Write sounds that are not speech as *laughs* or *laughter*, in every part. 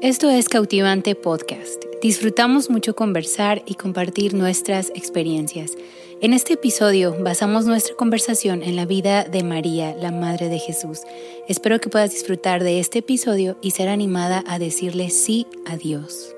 Esto es Cautivante Podcast. Disfrutamos mucho conversar y compartir nuestras experiencias. En este episodio basamos nuestra conversación en la vida de María, la Madre de Jesús. Espero que puedas disfrutar de este episodio y ser animada a decirle sí a Dios.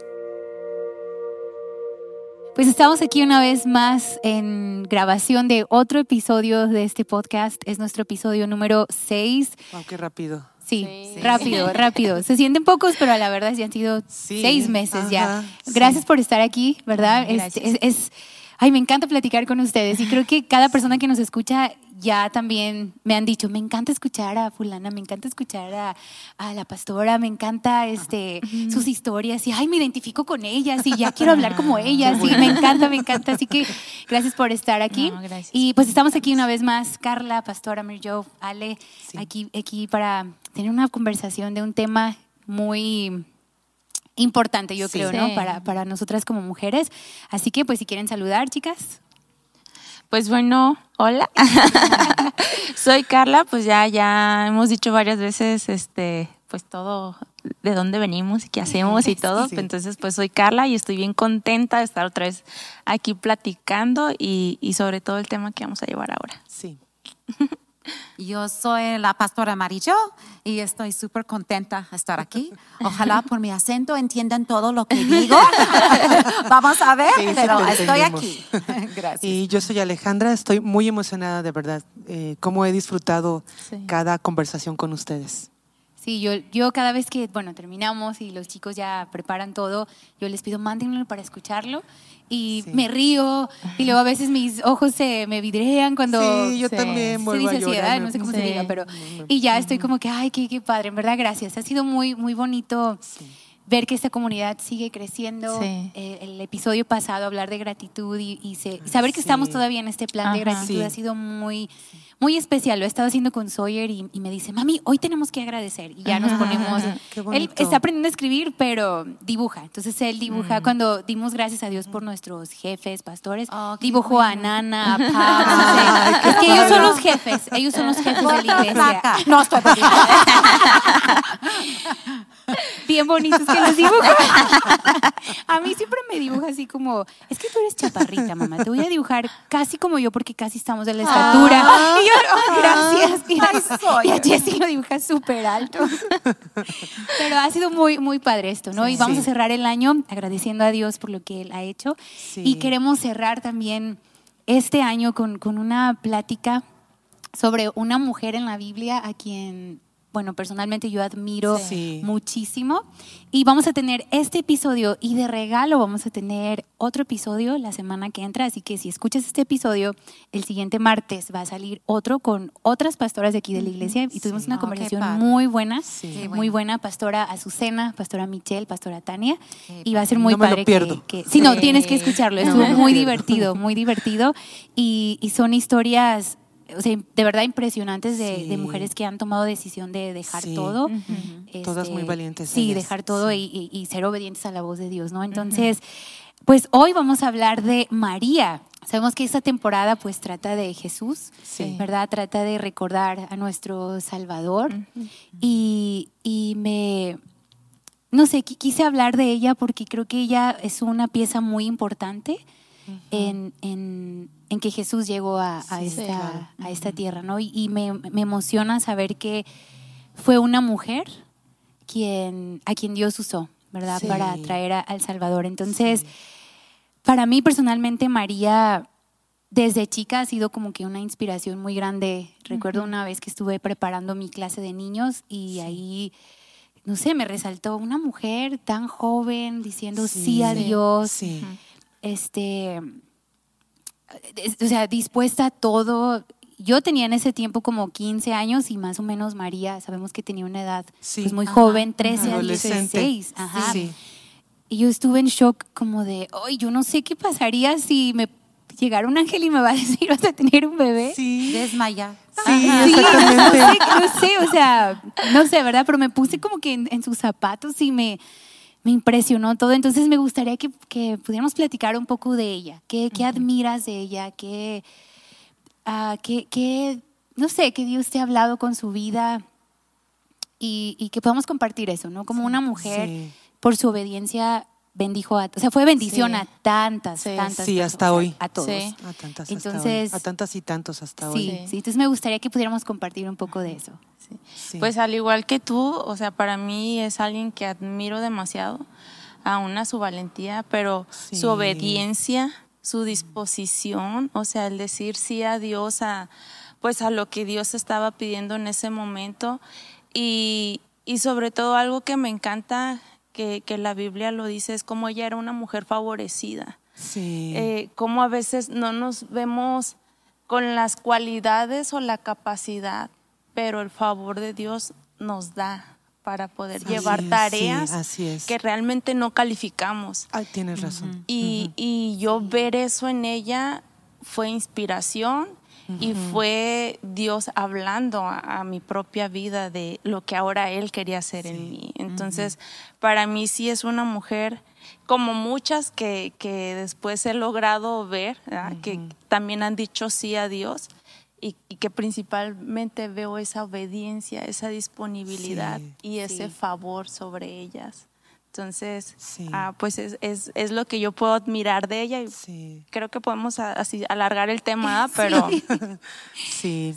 Pues estamos aquí una vez más en grabación de otro episodio de este podcast. Es nuestro episodio número 6. Wow, rápido. Sí, rápido, *laughs* rápido. Se sienten pocos, pero la verdad ya han sido seis meses ya. Gracias por estar aquí, ¿verdad? es, ay, me encanta platicar con ustedes y creo que cada persona que nos escucha ya también me han dicho, me encanta escuchar a fulana, me encanta escuchar a, la pastora, me encanta este, sus historias y, ay, me identifico con ellas y ya *laughs* quiero hablar como ellas y me encanta, me encanta. Así que gracias por estar aquí. y pues estamos aquí una vez más, Carla, pastora, Mirjo, Ale, aquí, aquí para tener una conversación de un tema muy importante, yo creo, ¿no? Para, para nosotras como mujeres. Así que, pues, si quieren saludar, chicas. Pues bueno, hola. *laughs* Soy Carla, pues ya, ya hemos dicho varias veces, este, pues todo de dónde venimos y qué hacemos y *laughs* todo. Entonces, pues soy Carla y estoy bien contenta de estar otra vez aquí platicando y, y sobre todo el tema que vamos a llevar ahora. Sí. *laughs* Yo soy la pastora Amarillo y estoy súper contenta de estar aquí. Ojalá por mi acento entiendan todo lo que digo. *laughs* Vamos a ver, pero estoy aquí. *laughs* Gracias. Y yo soy Alejandra, estoy muy emocionada de verdad, eh, cómo he disfrutado cada conversación con ustedes. Sí, yo, yo cada vez que, bueno, terminamos y los chicos ya preparan todo, yo les pido, mándenlo para escucharlo y me río y luego a veces mis ojos se me vidrean cuando sí, yo también se dice ansiedad, no sé cómo se diga, pero y ya estoy como que, ay, qué, qué padre, en verdad, gracias. Ha sido muy, muy bonito ver que esta comunidad sigue creciendo. Eh, el episodio pasado, hablar de gratitud y, saber que estamos todavía en este plan de gratitud ha sido muy muy especial. Lo he estado haciendo con Sawyer y, me dice, mami, hoy tenemos que agradecer. Y ya nos ponemos. Él está aprendiendo a escribir, pero dibuja. Entonces él dibuja. Mm. Cuando dimos gracias a Dios por nuestros jefes, pastores, oh, dibujó a Nana, a *laughs* Pablo. es que ellos son los jefes. Ellos son los jefes de la iglesia. No estoy Bien *laughs* bonitos que los dibuja. a mí siempre me dibuja así como, es que tú eres chaparrita, mamá. Te voy a dibujar casi como yo porque casi estamos de la estatura. Y Oh, *laughs* gracias. Y, a Jessy lo dibuja súper alto. *laughs* Pero ha sido muy, muy padre esto, ¿no? y vamos a cerrar el año agradeciendo a Dios por lo que Él ha hecho. Y queremos cerrar también este año con, con una plática sobre una mujer en la Biblia a quien bueno, personalmente yo admiro muchísimo. Y vamos a tener este episodio y de regalo vamos a tener otro episodio la semana que entra. Así que si escuchas este episodio, el siguiente martes va a salir otro con otras pastoras de aquí de la iglesia. Y tuvimos una oh, conversación muy buena, muy buena. Pastora Azucena, pastora Michelle, pastora Tania. y va a ser muy padre. Que, sí, no, tienes que escucharlo. Estuvo muy divertido, muy divertido. Y, y son historias o sea, de verdad impresionantes de, mujeres que han tomado decisión de dejar todo. Todas muy este, valientes. Sí, dejar todo y, ser obedientes a la voz de Dios, ¿no? Entonces, pues hoy vamos a hablar de María. Sabemos que esta temporada pues trata de Jesús, ¿verdad? Trata de recordar a nuestro Salvador. y, y me, no sé, quise hablar de ella porque creo que ella es una pieza muy importante en, en, en, que Jesús llegó a, a esta, a esta tierra, ¿no? Y, me, me, emociona saber que fue una mujer quien, a quien Dios usó, ¿verdad? Para traer al Salvador. Entonces, para mí personalmente, María desde chica ha sido como que una inspiración muy grande. Recuerdo una vez que estuve preparando mi clase de niños y ahí, no sé, me resaltó una mujer tan joven diciendo sí, a Dios. Sí este, o sea, dispuesta a todo. Yo tenía en ese tiempo como 15 años y más o menos María, sabemos que tenía una edad pues muy joven, 13 a 16. Ajá. Y yo estuve en shock como de, ay, yo no sé qué pasaría si me llegara un ángel y me va a *laughs* decir, vas a tener un bebé. Sí. Desmaya. Sí, no, sé, no sé, o sea, no sé, ¿verdad? Pero me puse como que en sus zapatos y me me impresionó todo. Entonces me gustaría que, que pudiéramos platicar un poco de ella. ¿Qué, qué admiras de ella? ¿Qué, uh, qué, qué, no sé, qué Dios te ha hablado con su vida? Y, y que podamos compartir eso, ¿no? Como una mujer por su obediencia bendijo a, o sea, fue bendición a tantas, tantas. Sí, hasta hoy. A todos. A tantas, entonces, a tantas y tantos hasta hoy. Sí, entonces me gustaría que pudiéramos compartir un poco de eso. Pues al igual que tú, o sea, para mí es alguien que admiro demasiado, aún a su valentía, pero su obediencia, su disposición, o sea, el decir sí a Dios, a, pues a lo que Dios estaba pidiendo en ese momento y, y sobre todo algo que me encanta que, que, la Biblia lo dice es como ella era una mujer favorecida. Sí. Eh, como a veces no nos vemos con las cualidades o la capacidad, pero el favor de Dios nos da para poder llevar tareas que realmente no calificamos. Ay, tienes razón. Y, y yo ver eso en ella fue inspiración y fue Dios hablando a, mi propia vida de lo que ahora Él quería hacer en mí. Entonces, para mí sí es una mujer como muchas que, que después he logrado ver, que también han dicho sí a Dios y, que principalmente veo esa obediencia, esa disponibilidad y ese favor sobre ellas. Entonces, ah, pues es, es, es, lo que yo puedo admirar de ella y creo que podemos así alargar el tema, *laughs* pero... *laughs* sí.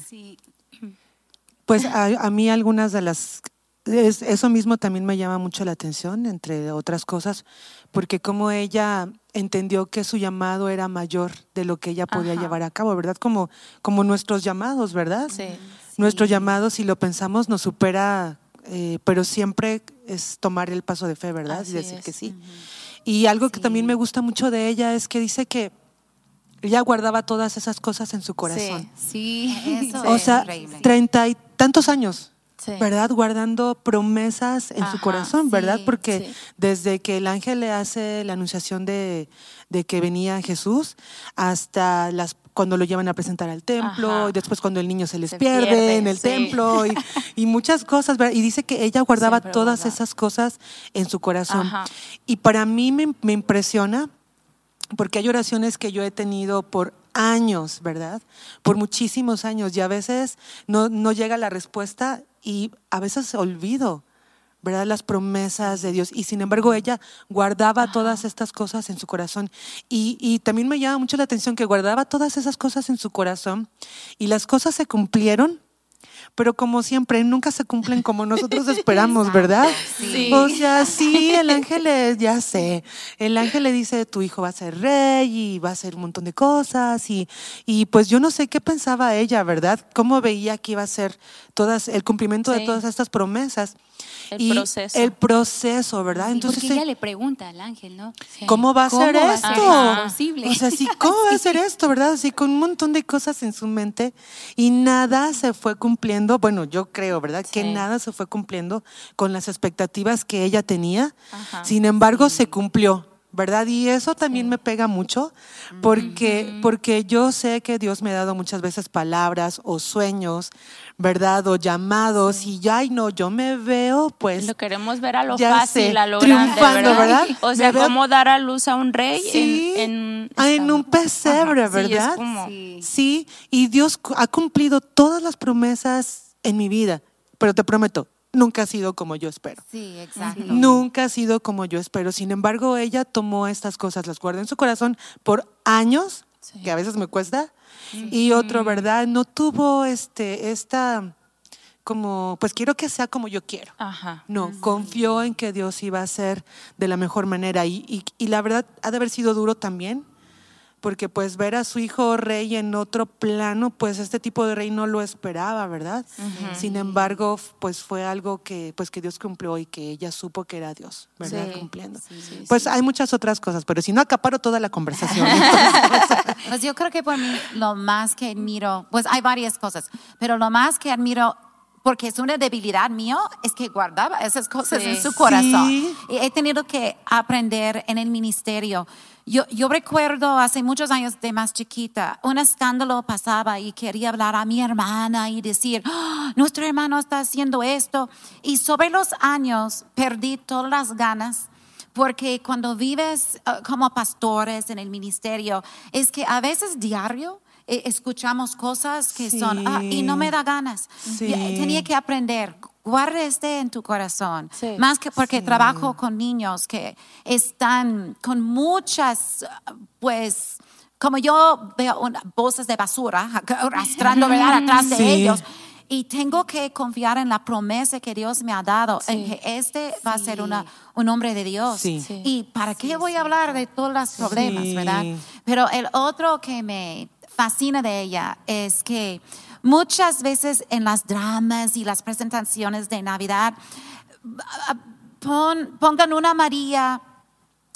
Pues a, a, mí algunas de las... eso mismo también me llama mucho la atención, entre otras cosas, porque como ella entendió que su llamado era mayor de lo que ella podía llevar a cabo, ¿verdad? Como, como nuestros llamados, ¿verdad? Sí. Nuestro llamado, si lo pensamos, nos supera eh, pero siempre es tomar el paso de fe, ¿verdad? y decir que sí. Y algo que también me gusta mucho de ella es que dice que ella guardaba todas esas cosas en su corazón. Sí, Eso o sea, treinta y tantos años. ¿verdad? Guardando promesas en su corazón, ¿verdad? Porque desde que el ángel le hace la anunciación de, de, que venía Jesús hasta las cuando lo llevan a presentar al templo, y después cuando el niño se les pierde, en el templo, *laughs* y, muchas cosas, ¿verdad? Y dice que ella guardaba todas esas cosas en su corazón. Y para mí me, me impresiona, porque hay oraciones que yo he tenido por años, ¿verdad? Por muchísimos años, y a veces no, no llega la respuesta y a veces olvido. ¿Verdad? Las promesas de Dios. Y sin embargo, ella guardaba todas estas cosas en su corazón. Y, y, también me llama mucho la atención que guardaba todas esas cosas en su corazón y las cosas se cumplieron pero como siempre, nunca se cumplen como nosotros *laughs* esperamos, ¿verdad? Sí. O sea, sí, el *laughs* ángel, le, ya sé, el ángel le dice, tu hijo va a ser rey y va a hacer un montón de cosas y, y pues yo no sé qué pensaba ella, ¿verdad? Cómo veía que iba a ser todas, el cumplimiento de todas estas promesas. El proceso. El proceso, ¿verdad? Entonces, porque ella le pregunta al ángel, ¿no? ¿Cómo va a ser esto? Ser o sea, sí, ¿cómo va a ser *laughs* esto, verdad? Así con un montón de cosas en su mente y nada se fue cumpliendo. Bueno, yo creo, ¿verdad? Que nada se fue cumpliendo con las expectativas que ella tenía. Sin embargo, se cumplió. ¿Verdad? Y eso también me pega mucho porque, porque yo sé que Dios me ha dado muchas veces palabras o sueños, ¿verdad? O llamados y ya, ay no, yo me veo pues... Lo queremos ver a lo fácil, a lo grande, ¿verdad? O sea, cómo dar a luz a un rey en, en, un pesebre, ¿verdad? sí, y Dios ha cumplido todas las promesas en mi vida, pero te prometo, nunca ha sido como yo espero. Sí, exacto. Nunca ha sido como yo espero. Sin embargo, ella tomó estas cosas, las guardó en su corazón por años, que a veces me cuesta, y otro, ¿verdad? No tuvo este, esta como, pues quiero que sea como yo quiero. Ajá. No, confió en que Dios iba a ser de la mejor manera. Y, y, y, la verdad ha de haber sido duro también, porque pues ver a su hijo rey en otro plano, pues este tipo de rey no lo esperaba, ¿verdad? Sin embargo, pues fue algo que pues que Dios cumplió y que ella supo que era Dios, ¿verdad? Cumpliendo. pues hay muchas otras cosas, pero si no acaparo toda la conversación. *laughs* pues yo creo que por mí lo más que admiro, pues hay varias cosas, pero lo más que admiro porque es una debilidad mío, es que guardaba esas cosas en su corazón. Y he tenido que aprender en el ministerio. Yo, yo recuerdo hace muchos años de más chiquita, un escándalo pasaba y quería hablar a mi hermana y decir, ¡Ah, nuestro hermano está haciendo esto. Y sobre los años perdí todas las ganas porque cuando vives ah, como pastores en el ministerio, es que a veces diario eh, escuchamos cosas que son, ah, y no me da ganas. Tenía que aprender guarda este en tu corazón. Más que porque trabajo con niños que están con muchas, pues, como yo veo voces de basura *laughs* arrastrando ¿verdad? atrás de ellos. Y tengo que confiar en la promesa que Dios me ha dado, en que este va a ser una, un hombre de Dios. Y para qué voy a hablar de todos los problemas, ¿verdad? Pero el otro que me fascina de ella es que Muchas veces en las dramas y las presentaciones de Navidad pongan una María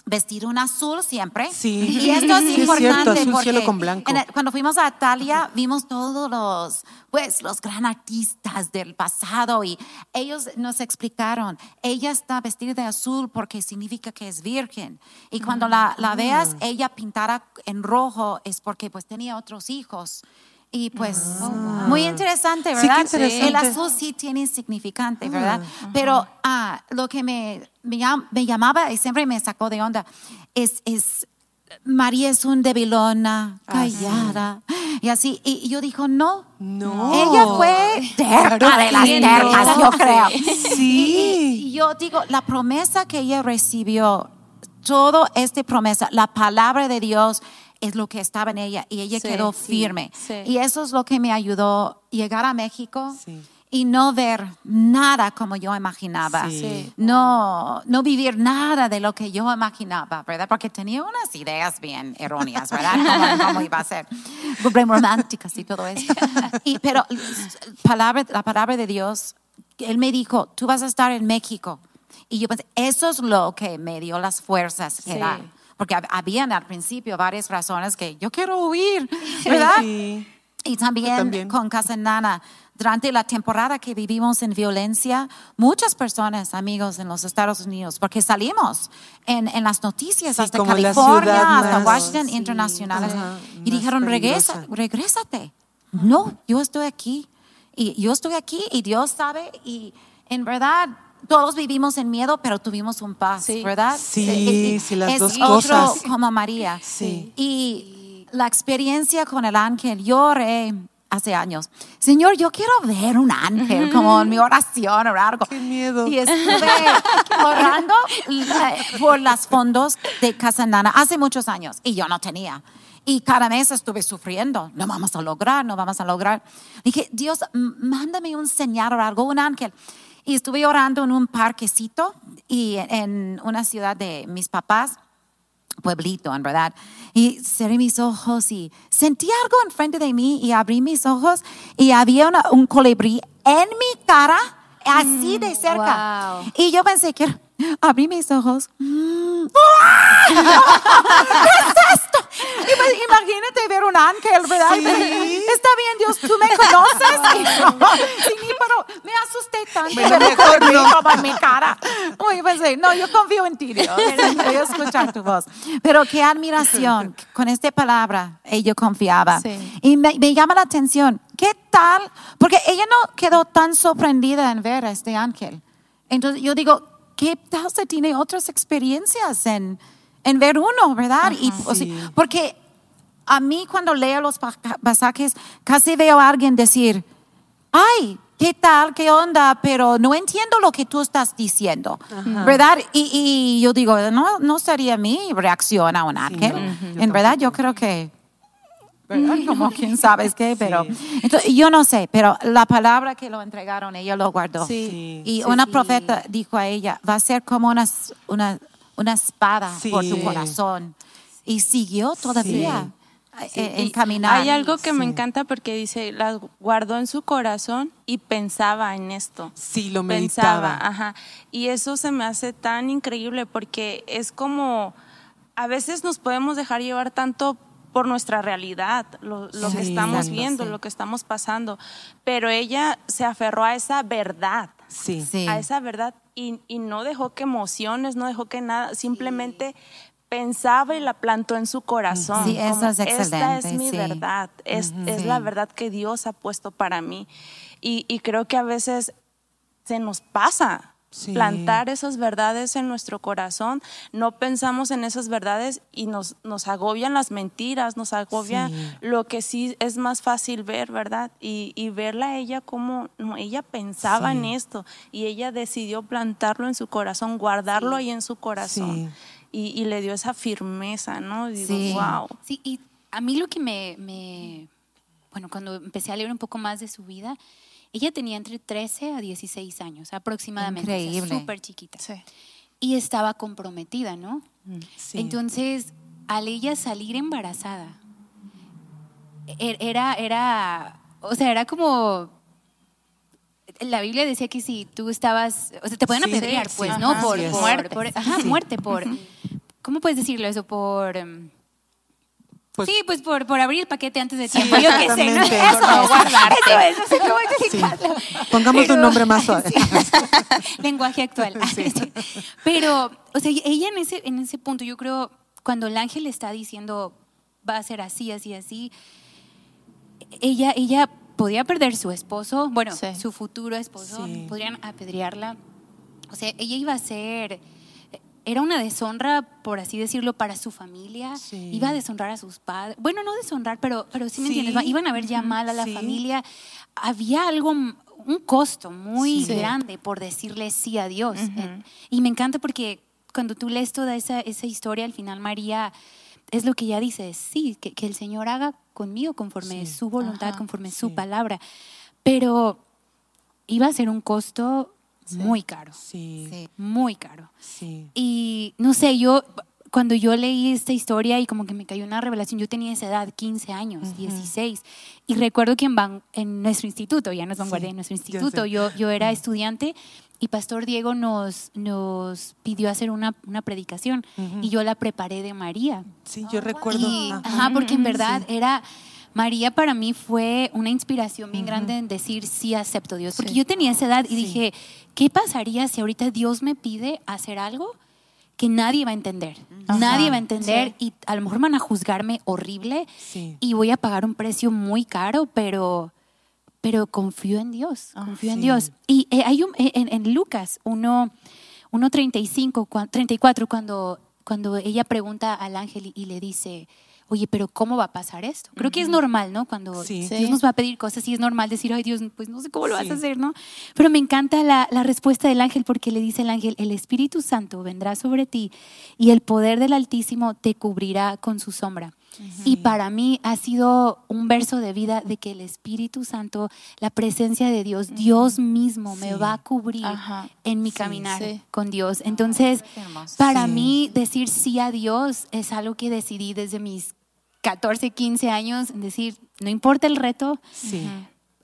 vestido un azul siempre. Sí. Y esto es importante azul porque cielo con blanco. cuando fuimos a Italia vimos todos los, pues, los gran artistas del pasado y ellos nos explicaron, ella está vestida de azul porque significa que es virgen. Y cuando la, la veas, ella pintada en rojo es porque pues tenía otros hijos. Y pues, ah. muy interesante, ¿verdad? El azul sí tiene significante, ¿verdad? Pero ah, lo que me, me, llamaba y siempre me sacó de onda es, es María es un debilona, ah, callada. Y así, y yo dijo, no. No. Ella fue terca de las tercas, yo creo. Sí. *laughs* y, yo digo, la promesa que ella recibió, todo esta promesa, la palabra de Dios, es lo que estaba en ella y ella quedó firme. Y eso es lo que me ayudó llegar a México. Y no ver nada como yo imaginaba. No, no vivir nada de lo que yo imaginaba, ¿verdad? Porque tenía unas ideas bien erróneas, ¿verdad? *laughs* Cómo, iba a ser. románticas y todo eso. Y, pero palabra, la palabra de Dios, Él me dijo, tú vas a estar en México. Y yo pensé, eso es lo que me dio las fuerzas que dar porque habían al principio varias razones que yo quiero huir, ¿verdad? Y también, con Casa Nana, durante la temporada que vivimos en violencia, muchas personas, amigos en los Estados Unidos, porque salimos en, en las noticias hasta California, hasta Washington internacionales, y dijeron, regresa, regrésate. No, yo estoy aquí. Y yo estoy aquí y Dios sabe y en verdad todos vivimos en miedo, pero tuvimos un paz, ¿verdad? Sí, sí, las dos cosas. como María. Sí. Y la experiencia con el ángel, lloré hace años. Señor, yo quiero ver un ángel, como en mi oración o algo. Qué miedo. Y estuve orando por los fondos de Casa Nana hace muchos años y yo no tenía. Y cada mes estuve sufriendo. No vamos a lograr, no vamos a lograr. Dije, Dios, mándame un señal o algo, un ángel. Y estuve orando en un parquecito y en una ciudad de mis papás, pueblito, en verdad. Y cerré mis ojos y sentí algo enfrente de mí y abrí mis ojos y había un colibrí en mi cara, así de cerca. Y yo pensé que abrí mis ojos. *laughs* ¿Qué es esto? Imagínate ver un ángel, ¿verdad? Está bien, Dios, tú me conoces. *laughs* sí, pero me asusté tanto. Pero mejor no. en mi cara. Uy, pensé, no, yo confío en ti, Dios. *laughs* Voy a escuchar tu voz. Pero qué admiración. Con esta palabra, ella confiaba. Y me, me llama la atención. ¿Qué tal? Porque ella no quedó tan sorprendida en ver a este ángel. Entonces yo digo, ¿qué tal se tiene otras experiencias en, en ver uno, verdad? y, porque a mí cuando leo los pasajes, casi veo a alguien decir, ay, ¿qué tal? ¿Qué onda? Pero no entiendo lo que tú estás diciendo, ¿verdad? Y, yo digo, no, no sería mi reacción a un ángel. en verdad, yo creo que ¿verdad? *laughs* Como quién sabe qué, *laughs* pero entonces, yo no sé, pero la palabra que lo entregaron, ella lo guardó. Sí. Y una profeta dijo a ella, va a ser como una, una, una espada por tu corazón. Y siguió todavía. En caminar. Hay algo que me encanta porque dice, la guardó en su corazón y pensaba en esto. Sí, lo meditaba. Pensaba, ajá. Y eso se me hace tan increíble porque es como, a veces nos podemos dejar llevar tanto por nuestra realidad, lo, que estamos viendo, lo que estamos pasando. Pero ella se aferró a esa verdad, sí. a esa verdad y, no dejó que emociones, no dejó que nada, simplemente pensaba y la plantó en su corazón. Sí, eso es excelente. Esta es mi verdad, es, es la verdad que Dios ha puesto para mí. Y, y creo que a veces se nos pasa plantar esas verdades en nuestro corazón, no pensamos en esas verdades y nos, nos agobian las mentiras, nos agobia lo que sí es más fácil ver, ¿verdad? Y, y verla a ella como ella pensaba en esto y ella decidió plantarlo en su corazón, guardarlo ahí en su corazón. Y, le dio esa firmeza, ¿no? Digo, wow. Sí, y a mí lo que me, me, bueno, cuando empecé a leer un poco más de su vida, ella tenía entre 13 a 16 años aproximadamente. Increíble. Súper chiquita. Sí. Y estaba comprometida, ¿no? Mm, sí. Entonces, al ella salir embarazada, er, era, era, o sea, era como la Biblia decía que si tú estabas, o sea, te pueden apedrear, pues, ¿no? por, muerte. ajá, muerte, por, *laughs* ¿cómo puedes decirlo eso? Por... Em, pues, sí, pues por, por abrir el paquete antes de tiempo. Yo qué sé, ¿no? Eso, guardarte. *laughs* Eso, eso, *laughs* cómo Pongamos un nombre más suave. *laughs* Lenguaje actual. Pero, o sea, ella en ese, en ese punto, yo creo, cuando el ángel está diciendo va a ser así, así, así, ella, ella podía perder su esposo, bueno, su futuro esposo, podrían apedrearla. O sea, ella iba a ser era una deshonra, por así decirlo, para su familia. Iba a deshonrar a sus padres. Bueno, no deshonrar, pero, pero sí me entiendes. Iban a ver ya mal a la familia. Había algo, un costo muy grande por decirle sí a Dios. Eh, y me encanta porque cuando tú lees toda esa, esa historia, al final María es lo que ella dice, sí, que, que el Señor haga conmigo conforme su voluntad, conforme su palabra. Pero iba a ser un costo muy caro. Sí. Muy caro. Sí. Y no sé, yo cuando yo leí esta historia y como que me cayó una revelación, yo tenía esa edad, 15 años, 16, y recuerdo que en, en nuestro instituto, ya no es vanguardia, en nuestro instituto, yo, yo, era estudiante y Pastor Diego nos, nos pidió hacer una, una predicación y yo la preparé de María. Sí, yo recuerdo. ajá, porque en verdad era María para mí fue una inspiración bien grande en decir sí acepto a Dios, porque yo tenía esa edad y dije, ¿qué pasaría si ahorita Dios me pide hacer algo que nadie va a entender? nadie va a entender y a lo mejor van a juzgarme horrible y voy a pagar un precio muy caro, pero pero confío en Dios, ah, confío en Dios. Y eh, hay un, eh, en, Lucas 1, 35, 34, cuando, cuando ella pregunta al ángel y le dice, oye, pero ¿cómo va a pasar esto? Creo que es normal, ¿no? Cuando Dios nos va a pedir cosas y es normal decir, ay Dios, pues no sé cómo lo vas a hacer, ¿no? Pero me encanta la, respuesta del ángel porque le dice el ángel, el Espíritu Santo vendrá sobre ti y el poder del Altísimo te cubrirá con su sombra. Y para mí ha sido un verso de vida de que el Espíritu Santo, la presencia de Dios, Dios mismo me va a cubrir en mi caminar con Dios. Entonces, para mí decir sí a Dios es algo que decidí desde mis 14, 15 años, decir, no importa el reto.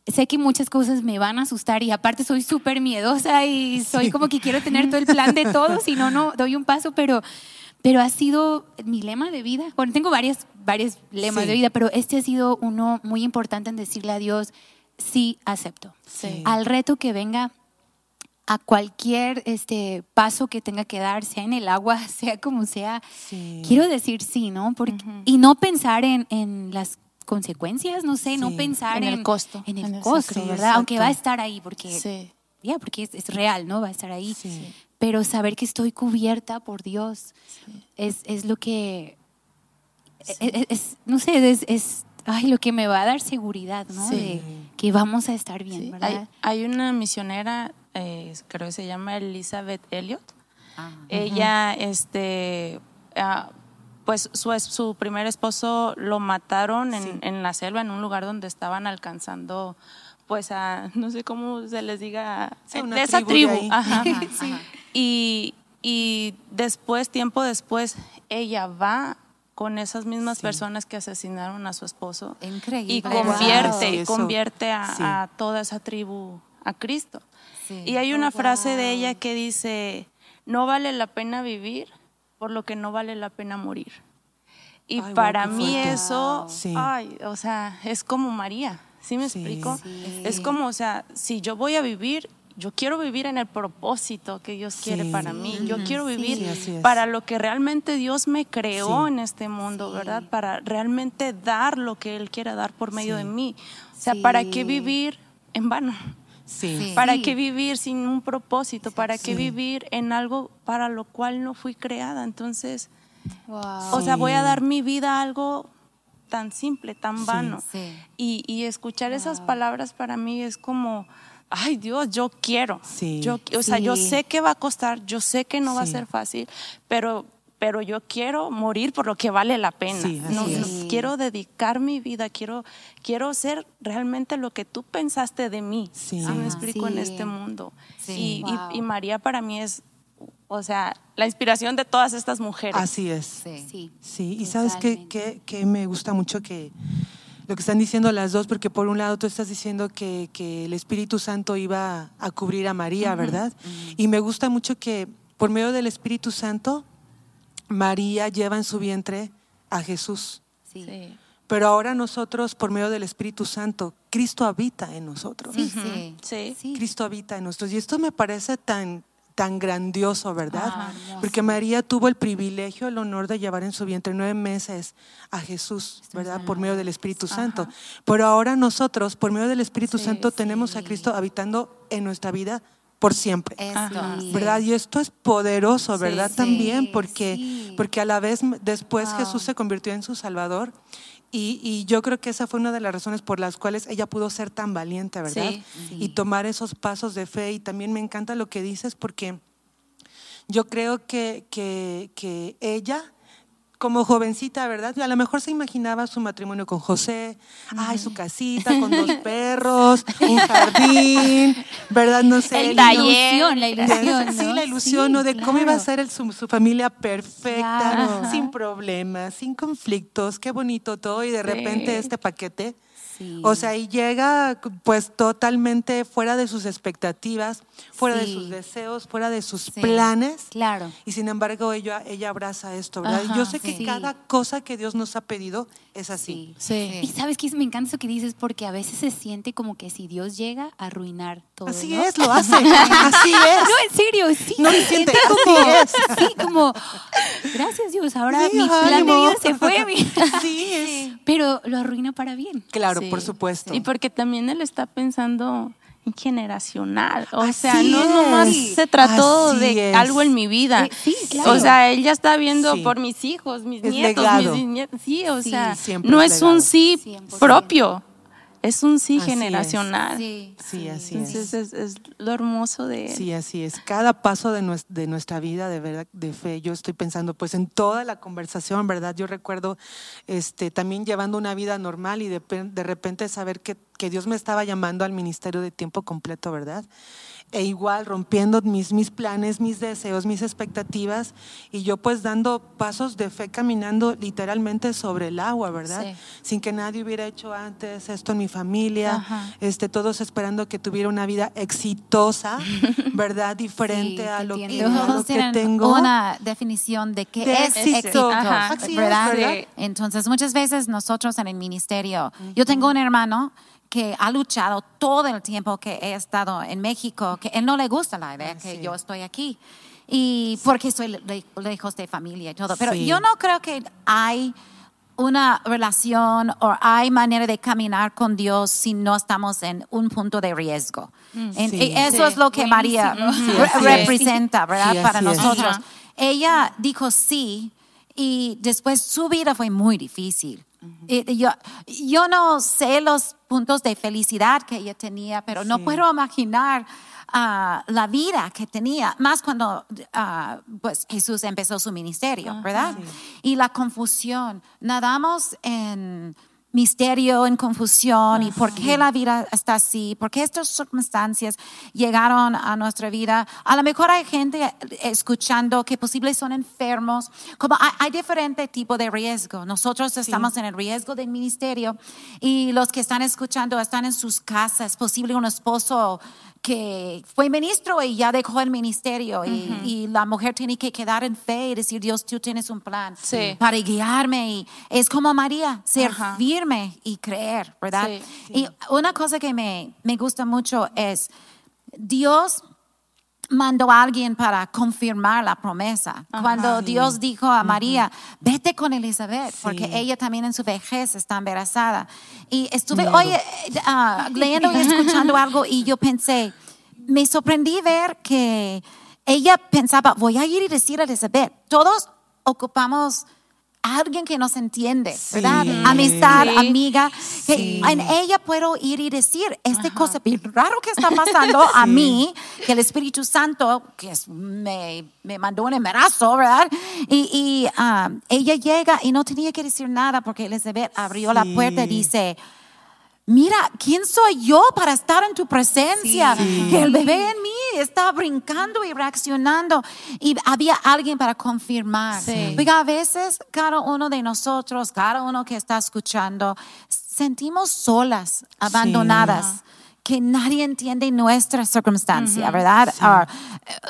Sé que muchas cosas me van a asustar y aparte soy súper miedosa y soy como que quiero tener todo el plan de todo, si no, no doy un paso, pero, pero ha sido mi lema de vida. Bueno, tengo varias, varios lemas de vida, pero este ha sido uno muy importante en decirle a Dios, sí acepto. Al reto que venga, a cualquier este paso que tenga que dar, sea en el agua, *laughs* sea como sea, quiero decir sí, ¿no? Porque, Y no pensar en, en, las consecuencias, no sé, no pensar en, el costo. En el costo, ¿verdad? Aunque va a estar ahí, porque, ya, porque es, real, ¿no? Va a estar ahí. Pero saber que estoy cubierta por Dios es, es, lo que, es, e, es, no sé, es, es ay, lo que me va a dar seguridad, ¿no? De que vamos a estar bien, ¿verdad? Hay, hay, una misionera eh, creo que se llama Elizabeth Elliot. Ah, Ella, este, ah, pues su, su primer esposo lo mataron en, la selva, en un lugar donde estaban alcanzando, pues a, no sé cómo se les diga, de esa tribu. *laughs* Y, y después, tiempo después, ella va con esas mismas personas que asesinaron a su esposo. Increíble. Y convierte, convierte a, a, toda esa tribu a Cristo. Y hay una frase de ella que dice, no vale la pena vivir por lo que no vale la pena morir. Y para mí eso, ay, o sea, es como María, ¿sí me explico? Es como, o sea, si yo voy a vivir, yo quiero vivir en el propósito que Dios quiere para mí. Yo quiero vivir para lo que realmente Dios me creó en este mundo, ¿verdad? Para realmente dar lo que Él quiere dar por medio de mí. O sea, ¿para qué vivir en vano? ¿Para qué vivir sin un propósito? ¿Para qué vivir en algo para lo cual no fui creada? Entonces, o sea, voy a dar mi vida a algo tan simple, tan vano. Y, escuchar esas palabras para mí es como, ay Dios, yo quiero. Yo, o sea, yo sé que va a costar, yo sé que no va a ser fácil, pero pero yo quiero morir por lo que vale la pena. no, quiero dedicar mi vida, quiero, quiero ser realmente lo que tú pensaste de mí. Sí. me explico en este mundo. Y, y, María para mí es, o sea, la inspiración de todas estas mujeres. Así es. Sí. Sí. Y sabes que, que, me gusta mucho que lo que están diciendo las dos, porque por un lado tú estás diciendo que, que el Espíritu Santo iba a cubrir a María, ¿verdad? Y me gusta mucho que por medio del Espíritu Santo María lleva en su vientre a Jesús. Sí. Pero ahora nosotros, por medio del Espíritu Santo, Cristo habita en nosotros. Sí, sí. Cristo habita en nosotros. Y esto me parece tan, tan grandioso, ¿verdad? Ah, Porque María tuvo el privilegio, el honor de llevar en su vientre nueve meses a Jesús, ¿verdad? Por medio del Espíritu Santo. Pero ahora nosotros, por medio del Espíritu Santo, tenemos a Cristo habitando en nuestra vida por siempre. ¿Verdad? Y esto es poderoso, ¿verdad? También porque, porque a la vez después Jesús se convirtió en su Salvador. Y, yo creo que esa fue una de las razones por las cuales ella pudo ser tan valiente, ¿verdad? Y tomar esos pasos de fe. Y también me encanta lo que dices porque yo creo que, que, que ella como jovencita, ¿verdad? A lo mejor se imaginaba su matrimonio con José, ay, su casita con dos *laughs* perros, un jardín, ¿verdad? No sé. la ilusión, la ilusión. Sí, la ilusión, ¿no? De cómo iba a ser su, familia perfecta, sin problemas, sin conflictos, qué bonito todo, y de repente este paquete o sea, y llega pues totalmente fuera de sus expectativas, fuera de sus deseos, fuera de sus planes. Claro. Y sin embargo ella, ella abraza esto, ¿verdad? y yo sé que cada cosa que Dios nos ha pedido es así. Sí. Y sabes que me encanta eso que dices porque a veces se siente como que si Dios llega a arruinar todo. Así es, lo *laughs* hace. así es. No, en serio, sí. No se siente como, Sí, como gracias Dios, ahora mi plan de vida se fue. *laughs* Sí, es. Pero lo arruina para bien. Claro, por supuesto. Y porque también él está pensando en generacional. O sea, no nomás se trató de algo en mi vida. Eh, o sea, él ya está viendo por mis hijos, mis nietos, mis nietos. Sí, o sea, no es un sí propio es un sí generacional. Sí, sí, así Entonces es. es. lo hermoso de él. Sí, así es. Cada paso de, nuestra, vida de verdad, de fe, yo estoy pensando pues en toda la conversación, ¿verdad? Yo recuerdo este, también llevando una vida normal y de, de repente saber que, que Dios me estaba llamando al ministerio de tiempo completo, ¿verdad? E igual rompiendo mis, mis planes, mis deseos, mis expectativas y yo pues dando pasos de fe caminando literalmente sobre el agua, ¿verdad? Sin que nadie hubiera hecho antes esto en mi familia, este, todos esperando que tuviera una vida exitosa, *laughs* ¿verdad? Diferente a lo, que, a tengo. Una definición de qué es éxito, ¿verdad? Entonces muchas veces nosotros en el ministerio, yo tengo un hermano que ha luchado todo el tiempo que he estado en México, que él no le gusta la idea que yo estoy aquí. Y porque soy lejos de familia y todo. Pero yo no creo que hay una relación o hay manera de caminar con Dios si no estamos en un punto de riesgo. Mm. eso es lo que María representa, ¿verdad? Para nosotros. Ella dijo sí y después su vida fue muy difícil. Yo, yo no sé los puntos de felicidad que ella tenía, pero no puedo imaginar ah, la vida que tenía, más cuando ah, pues Jesús empezó su ministerio, ¿verdad? Y la confusión. Nadamos en misterio, en confusión y por qué la vida está así, por qué estas circunstancias llegaron a nuestra vida. A lo mejor hay gente escuchando que posibles son enfermos, como hay, diferente tipo de riesgo. Nosotros estamos en el riesgo del ministerio y los que están escuchando están en sus casas, posible un esposo que fue ministro y ya dejó el ministerio y, la mujer tiene que quedar en fe y decir, Dios, tú tienes un plan para guiarme. Y es como María, ser firme y creer, ¿verdad? Y una cosa que me, me gusta mucho es, Dios mandó a alguien para confirmar la promesa. Cuando Dios dijo a María, vete con Elizabeth, porque ella también en su vejez está embarazada. Y estuve hoy ah, leyendo y escuchando algo y yo pensé, me sorprendí ver que ella pensaba, voy a ir y decir a Elizabeth, todos ocupamos alguien que nos entiende, ¿verdad? Amistad, amiga, que en ella puedo ir y decir, este cosa bien raro que está *laughs* pasando a mí, que el Espíritu Santo, que me, me, mandó un embarazo, ¿verdad? Y, y ah, ella llega y no tenía que decir nada porque Elizabeth abrió la puerta y dice, mira, ¿quién soy yo para estar en tu presencia? Que el bebé en mí está brincando y reaccionando. Y había alguien para confirmar. Porque a veces cada uno de nosotros, cada uno que está escuchando, sentimos solas, abandonadas. que nadie entiende nuestra circunstancia, ¿verdad? Ah,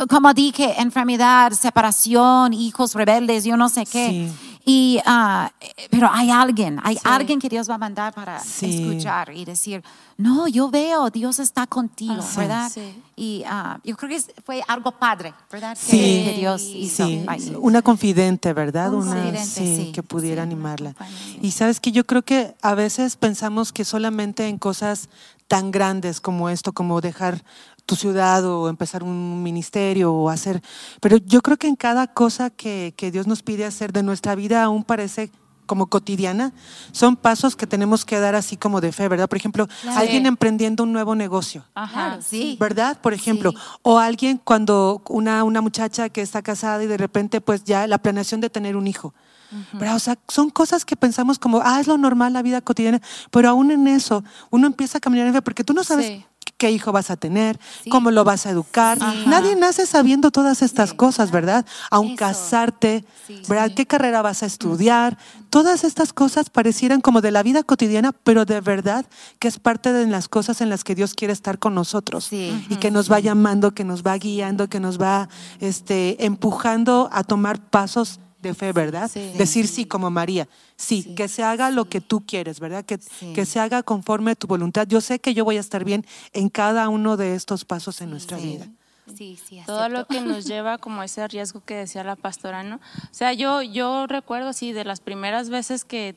como dije, enfermedad, separación, hijos rebeldes, yo no sé qué. Y, uh, pero hay alguien, hay alguien que Dios va a mandar para escuchar y decir, no, yo veo, Dios está contigo, ¿verdad? Y uh, yo creo que fue algo padre, ¿verdad? Sí. Que, Dios hizo. Una confidente, ¿verdad? Una sí, que pudiera animarla. Y sabes que yo creo que a veces pensamos que solamente en cosas tan grandes como esto, como dejar tu ciudad o empezar un ministerio o hacer, pero yo creo que en cada cosa que, que Dios nos pide hacer de nuestra vida aún parece como cotidiana, son pasos que tenemos que dar así como de fe, ¿verdad? Por ejemplo, alguien emprendiendo un nuevo negocio, Ajá, sí. ¿verdad? Por ejemplo, o alguien cuando una, una muchacha que está casada y de repente pues ya la planeación de tener un hijo. O sea, son cosas que pensamos como, ah, es lo normal, la vida cotidiana, pero aún en eso uno empieza a caminar en fe, porque tú no sabes qué hijo vas a tener, cómo lo vas a educar. Nadie nace sabiendo todas estas cosas, ¿verdad? Aún casarte, ¿verdad? ¿Qué carrera vas a estudiar? Todas estas cosas parecieran como de la vida cotidiana, pero de verdad que es parte de las cosas en las que Dios quiere estar con nosotros y que nos va llamando, que nos va guiando, que nos va este, empujando a tomar pasos de fe, ¿verdad? Decir sí como María. Sí, que se haga lo que tú quieres, ¿verdad? Que, que se haga conforme a tu voluntad. Yo sé que yo voy a estar bien en cada uno de estos pasos en nuestra vida. Sí, sí, Todo lo que nos lleva como ese riesgo que decía la pastora, ¿no? O sea, yo, yo recuerdo así de las primeras veces que,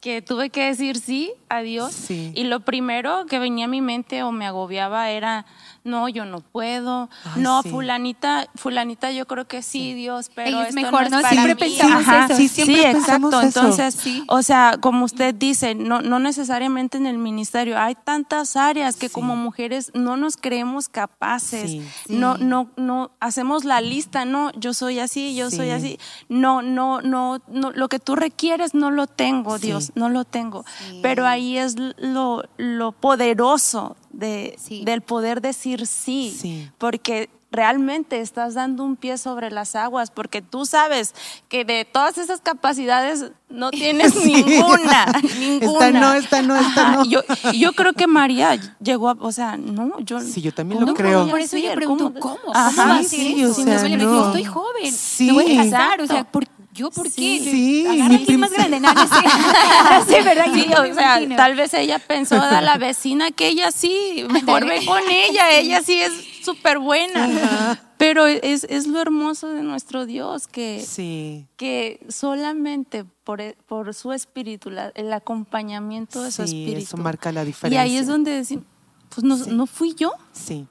que tuve que decir sí a Dios. Y lo primero que venía a mi mente o me agobiaba era no, yo no puedo, no, fulanita, fulanita yo creo que sí, Dios, pero es mejor, no, siempre pensamos eso. Sí, siempre exacto. Entonces, o sea, como usted dice, no, no necesariamente en el ministerio, hay tantas áreas que como mujeres no nos creemos capaces, no, no, no, hacemos la lista, no, yo soy así, yo soy así, no, no, no, no, lo que tú requieres no lo tengo, Dios, no lo tengo, pero ahí es lo, lo poderoso de, del poder decir sí, porque realmente estás dando un pie sobre las aguas, porque tú sabes que de todas esas capacidades no tienes *laughs* ninguna, ninguna. Esta no, esta no, esta no. Yo, yo, creo que María llegó a, o sea, no, yo. Sí, yo también lo creo. Por eso yo pregunto, ¿cómo? ¿Cómo, Ajá, sí, o sea, no. yo estoy joven, sí. me voy a casar, o sea, ¿por ¿Yo por qué? Sí, mi más grande, no, *laughs* sí, ¿verdad? Sí, o sea, tal vez ella pensó a la *laughs* vecina que ella sí, mejor ve con ella, ella sí es súper buena. Pero es, es, lo hermoso de nuestro Dios, que, sí. que solamente por, e, por su espíritu, el acompañamiento de su espíritu. Eso marca la diferencia. Y ahí es donde decimos, pues no, no fui yo. Sí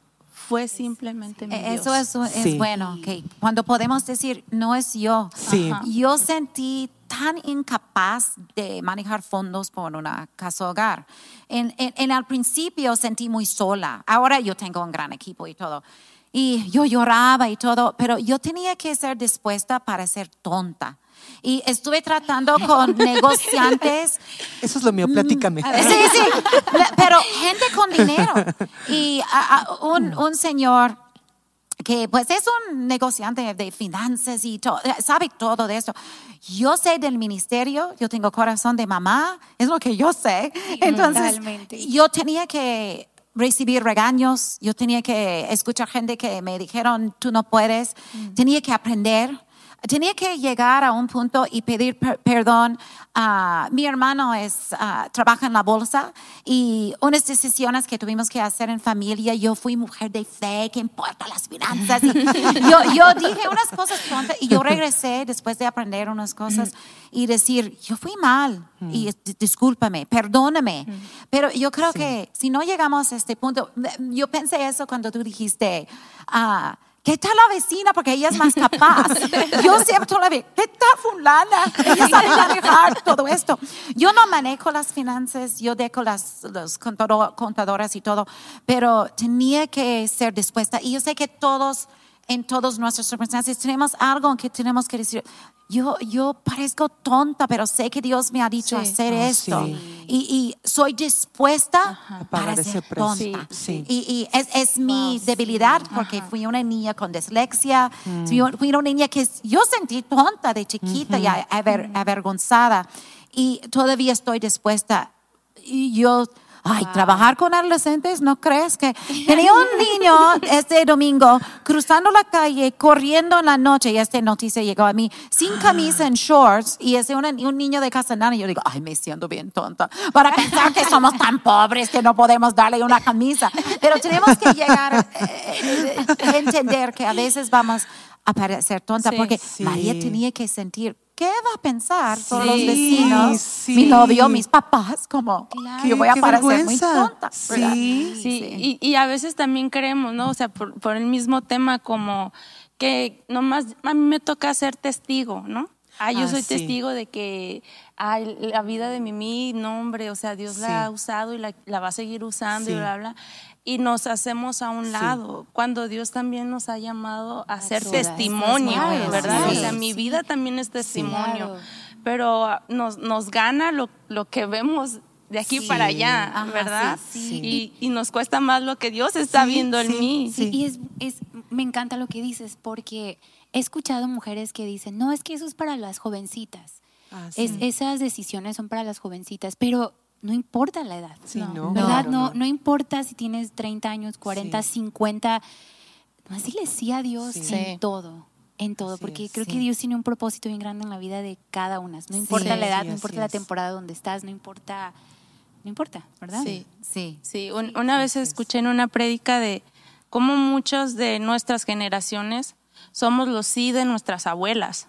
fue simplemente mi Eso es, es bueno, que cuando podemos decir, no es yo. Yo sentí tan incapaz de manejar fondos por una casa hogar. En, en, en al principio sentí muy sola. Ahora yo tengo un gran equipo y todo. Y yo lloraba y todo, pero yo tenía que ser dispuesta para ser tonta y estuve tratando con *laughs* negociantes. Eso es lo mío, platícame. Mm, sí, sí, *laughs* pero gente con dinero. Y un, un señor que pues es un negociante de finanzas y todo, sabe todo de esto. Yo sé del ministerio, yo tengo corazón de mamá, es lo que yo sé. Entonces, yo tenía que recibir regaños, yo tenía que escuchar gente que me dijeron, tú no puedes, mm. tenía que aprender tenía que llegar a un punto y pedir perdón. a mi hermano es, trabaja en la bolsa y unas decisiones que tuvimos que hacer en familia, yo fui mujer de fe, que importa las finanzas. *laughs* yo, yo dije unas cosas tontas y yo regresé después de aprender unas cosas y decir, yo fui mal y discúlpame, perdóname. Pero yo creo que si no llegamos a este punto, yo pensé eso cuando tú dijiste, ah, ¿qué tal la vecina? Porque ella es más *laughs* capaz. Yo siempre la veo, ¿qué tal fulana? Ella sabe manejar todo esto. Yo no manejo las finanzas, yo dejo las los contadoras y todo, pero tenía que ser dispuesta. Y yo sé que todos, en todas nuestras circunstancias, tenemos algo en que tenemos que decir, yo, yo parezco tonta, pero sé que Dios me ha dicho hacer ah, esto. Y, y, soy dispuesta a pagar ese precio. Sí, y, y, es, es mi debilidad porque fui una niña con dislexia, mm. fui, una niña que yo sentí tonta de chiquita y avergonzada. Y todavía estoy dispuesta. Y yo Ay, trabajar con adolescentes, ¿no crees que? *laughs* Tenía un niño este domingo cruzando la calle, corriendo en la noche, y esta noticia llegó a mí, sin ah. camisa, en shorts, y es un niño de Casanana. Y yo digo, ay, me siento bien tonta, para pensar que somos tan pobres que no podemos darle una camisa. Pero tenemos que llegar a eh, eh, entender que a veces vamos a parecer tonta, porque María tenía que sentir ¿qué va a pensar todos los vecinos, mi novio, mis papás, como que yo voy a parecer muy tonta? Sí, sí. Y, a veces también creemos, ¿no? O sea, por, el mismo tema como que nomás a mí me toca ser testigo, ¿no? Ah, yo ah, soy testigo de que ay, la vida de Mimi, no hombre, o sea, Dios la ha usado y la, va a seguir usando y bla, bla y nos hacemos a un lado, cuando Dios también nos ha llamado a ser testimonio, ¿verdad? o sea, mi vida también es testimonio, pero nos, nos gana lo, lo que vemos de aquí para allá, ¿verdad? Y, y, nos cuesta más lo que Dios está viendo en mí. Sí, y es, es, me encanta lo que dices, porque he escuchado mujeres que dicen, no, es que eso es para las jovencitas. Ah, es, esas decisiones son para las jovencitas, pero no importa la edad. no, ¿Verdad? No, no, importa si tienes 30 años, 40, 50. Más dile sí a Dios en todo. En todo, porque creo que Dios tiene un propósito bien grande en la vida de cada una. No importa la edad, no importa la temporada donde estás, no importa, no importa, ¿verdad? Sí, sí. Sí, una vez escuché en una prédica de cómo muchos de nuestras generaciones somos los sí de nuestras abuelas.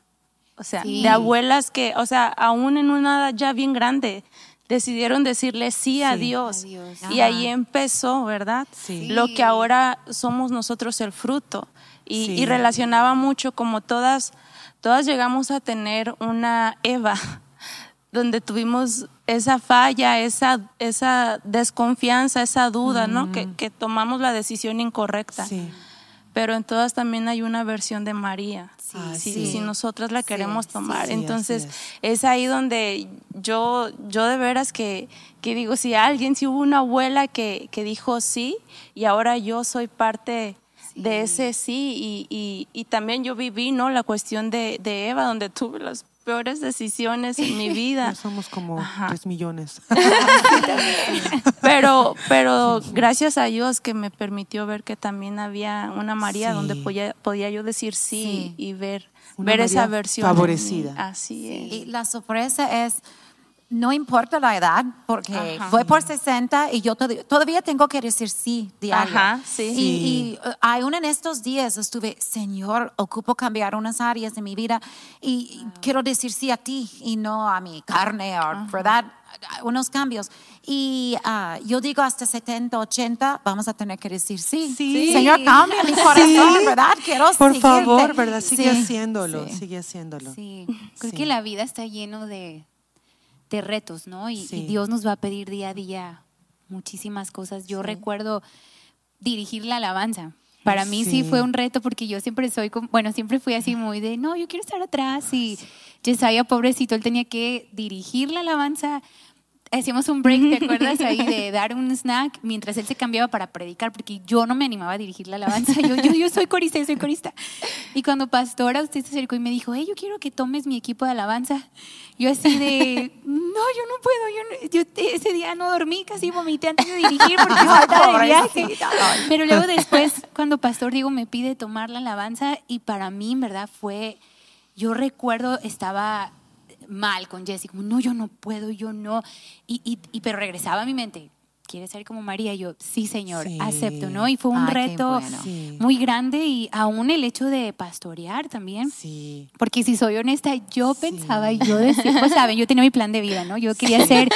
O sea, de abuelas que, o sea, aún en una edad ya bien grande, decidieron decirle sí, a Dios. Y ahí empezó, ¿verdad? Lo que ahora somos nosotros el fruto. Y, relacionaba mucho como todas, todas llegamos a tener una Eva, *laughs* donde tuvimos esa falla, esa, esa desconfianza, esa duda, ¿no? Que, que, tomamos la decisión incorrecta. Pero en todas también hay una versión de María si, si, nosotras la queremos tomar. Entonces es. ahí donde yo, yo de veras que, que, digo, si alguien, si hubo una abuela que, que dijo sí y ahora yo soy parte de ese sí y, y, y, también yo viví no la cuestión de, de Eva donde tuve las peores decisiones en mi *laughs* vida. somos como tres millones. *laughs* pero, pero gracias a Dios que me permitió ver que también había una María donde podía, podía yo decir sí, y ver, ver esa versión. Favorecida. Así es. Y la sorpresa es no importa la edad, porque fue por 60 y yo todavía tengo que decir sí diario. Ajá, sí. Y, uh, aún en estos días estuve, Señor, ocupo cambiar unas áreas de mi vida y quiero decir sí a ti y no a mi carne, o, ¿verdad? Unos cambios. Y uh, yo digo hasta 70, 80, vamos a tener que decir sí. sí. Señor, cambia mi corazón, ¿verdad? Quiero Por favor, ¿verdad? Sigue haciéndolo, sigue haciéndolo. Sí, creo que la vida está lleno de de retos, ¿no? Y, Dios nos va a pedir día a día muchísimas cosas. Yo recuerdo dirigir la alabanza. Para mí sí. fue un reto porque yo siempre soy, bueno, siempre fui así muy de, no, yo quiero estar atrás y Yesaya, pobrecito, él tenía que dirigir la alabanza hacíamos un break, ¿te *laughs* acuerdas? Ahí de dar un snack mientras él se cambiaba para predicar, porque yo no me animaba a dirigir la alabanza. Yo, yo, yo soy corista, yo soy corista. Y cuando pastora usted se acercó y me dijo, hey, yo quiero que tomes mi equipo de alabanza. Yo así de, no, yo no puedo. Yo, ese día no dormí, casi vomité antes de dirigir porque *laughs* falta de viaje. Pero luego después, cuando pastor Diego me pide tomar la alabanza, y para mí, en verdad, fue yo recuerdo estaba mal con Jessie, como, no, yo no puedo, yo no. Y, y, pero regresaba a mi mente, ¿quieres ser como María? Y yo, sí, Señor, acepto, ¿no? Y fue un reto muy grande y aún el hecho de pastorear también. Sí. Porque si soy honesta, yo pensaba y yo decía, pues saben, yo tenía mi plan de vida, ¿no? Yo quería ser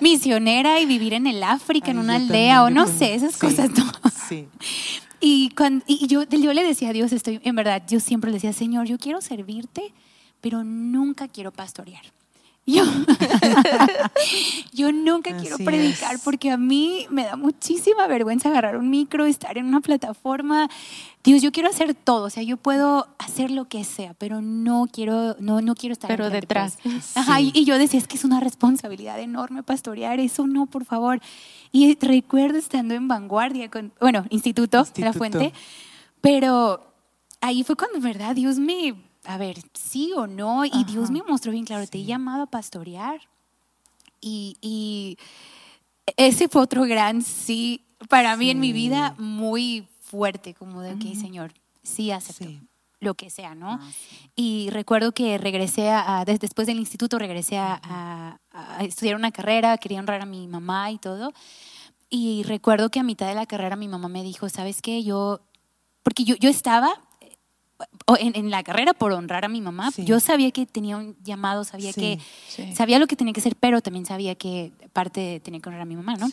misionera y vivir en el África, en una aldea o no sé, esas cosas, ¿no? Sí. Y, cuando, y yo, yo le decía a Dios, estoy, en verdad, yo siempre le decía, Señor, yo quiero servirte, pero nunca quiero pastorear. Yo, *laughs* yo nunca quiero predicar porque a mí me da muchísima vergüenza agarrar un micro, estar en una plataforma. Dios, yo quiero hacer todo, o sea, yo puedo hacer lo que sea, pero no quiero, no, no quiero estar pero detrás. Ajá, y, yo decía, es que es una responsabilidad enorme pastorear, eso no, por favor. Y recuerdo estando en vanguardia con, bueno, Instituto, de la Fuente, pero ahí fue cuando, ¿verdad? Dios me a ver, sí o no. Y Dios me mostró bien claro, te he llamado a pastorear. Y, ese fue otro gran sí para mí en mi vida muy fuerte, como de, ok, Señor, sí acepto. Lo que sea, ¿no? Ah, y recuerdo que regresé a, después del instituto, regresé a, estudiar una carrera, quería honrar a mi mamá y todo. Y recuerdo que a mitad de la carrera mi mamá me dijo, ¿sabes qué? Yo, porque yo, yo estaba en, la carrera por honrar a mi mamá. Yo sabía que tenía un llamado, sabía que sabía lo que tenía que hacer, pero también sabía que parte tenía que honrar a mi mamá, ¿no?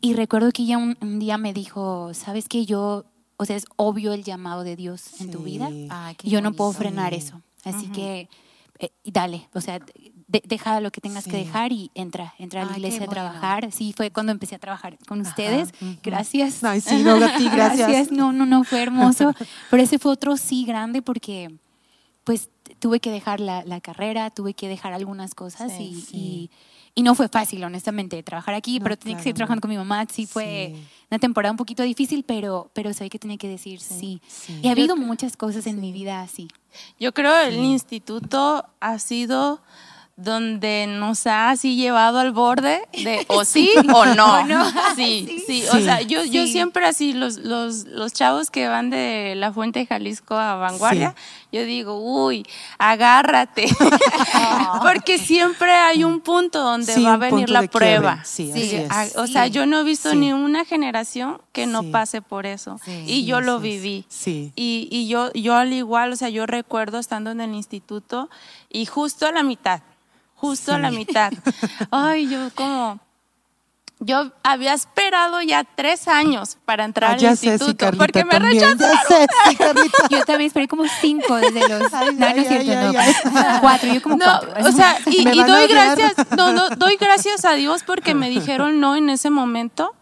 Y recuerdo que ella un, día me dijo, ¿sabes qué? Yo, o sea, es obvio el llamado de Dios en tu vida. yo no puedo frenar eso. Así que eh, dale, o sea, deja lo que tengas que dejar y entra, entra a la iglesia a trabajar. Sí, fue cuando empecé a trabajar con ustedes. Gracias. Ay, sí, no, a ti, gracias. No, no, no, fue hermoso. *laughs* Pero ese fue otro sí grande porque pues tuve que dejar la, carrera, tuve que dejar algunas cosas y, y, no fue fácil, honestamente, trabajar aquí, pero tenía que seguir trabajando con mi mamá. Sí, fue una temporada un poquito difícil, pero, pero sabía que tenía que decir sí. Y ha habido muchas cosas en mi vida así. Yo creo el instituto ha sido donde nos ha así llevado al borde de o *laughs* sí. o no. *laughs* Sí, sí, o sea, yo, yo siempre así, los, los, los chavos que van de la Fuente de Jalisco a Vanguardia, yo digo, uy, agárrate, *laughs* porque siempre hay un punto donde va a venir la prueba. Sí, O sea, yo no he visto ni una generación que no pase por eso, y yo lo viví. Sí. Y, y yo, yo al igual, o sea, yo recuerdo estando en el instituto y justo a la mitad, justo a la mitad. Ay, yo como... Yo había esperado ya tres años para entrar ah, al instituto porque me rechazaron. yo también esperé como cinco desde los. *laughs* no, no es cierto, no. Cuatro, yo como no, O sea, y, y doy gracias, no, no, doy gracias a Dios porque me dijeron no en ese momento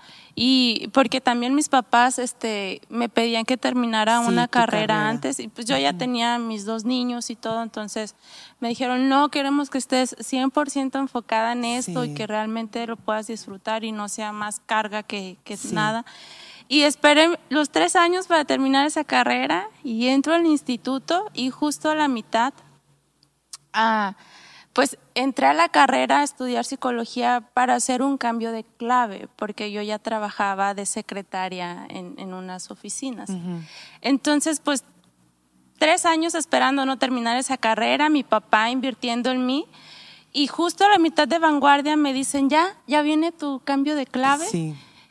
y porque también mis papás este, me pedían que terminara una carrera, antes y pues yo ya tenía mis dos niños y todo, entonces me dijeron, no, queremos que estés 100% enfocada en esto y que realmente lo puedas disfrutar y no sea más carga que, que nada. Y esperé los tres años para terminar esa carrera y entro al instituto y justo a la mitad... Ah, pues entré a la carrera a estudiar psicología para hacer un cambio de clave, porque yo ya trabajaba de secretaria en, unas oficinas. Entonces, pues tres años esperando no terminar esa carrera, mi papá invirtiendo en mí, y justo a la mitad de vanguardia me dicen, ya, ya viene tu cambio de clave.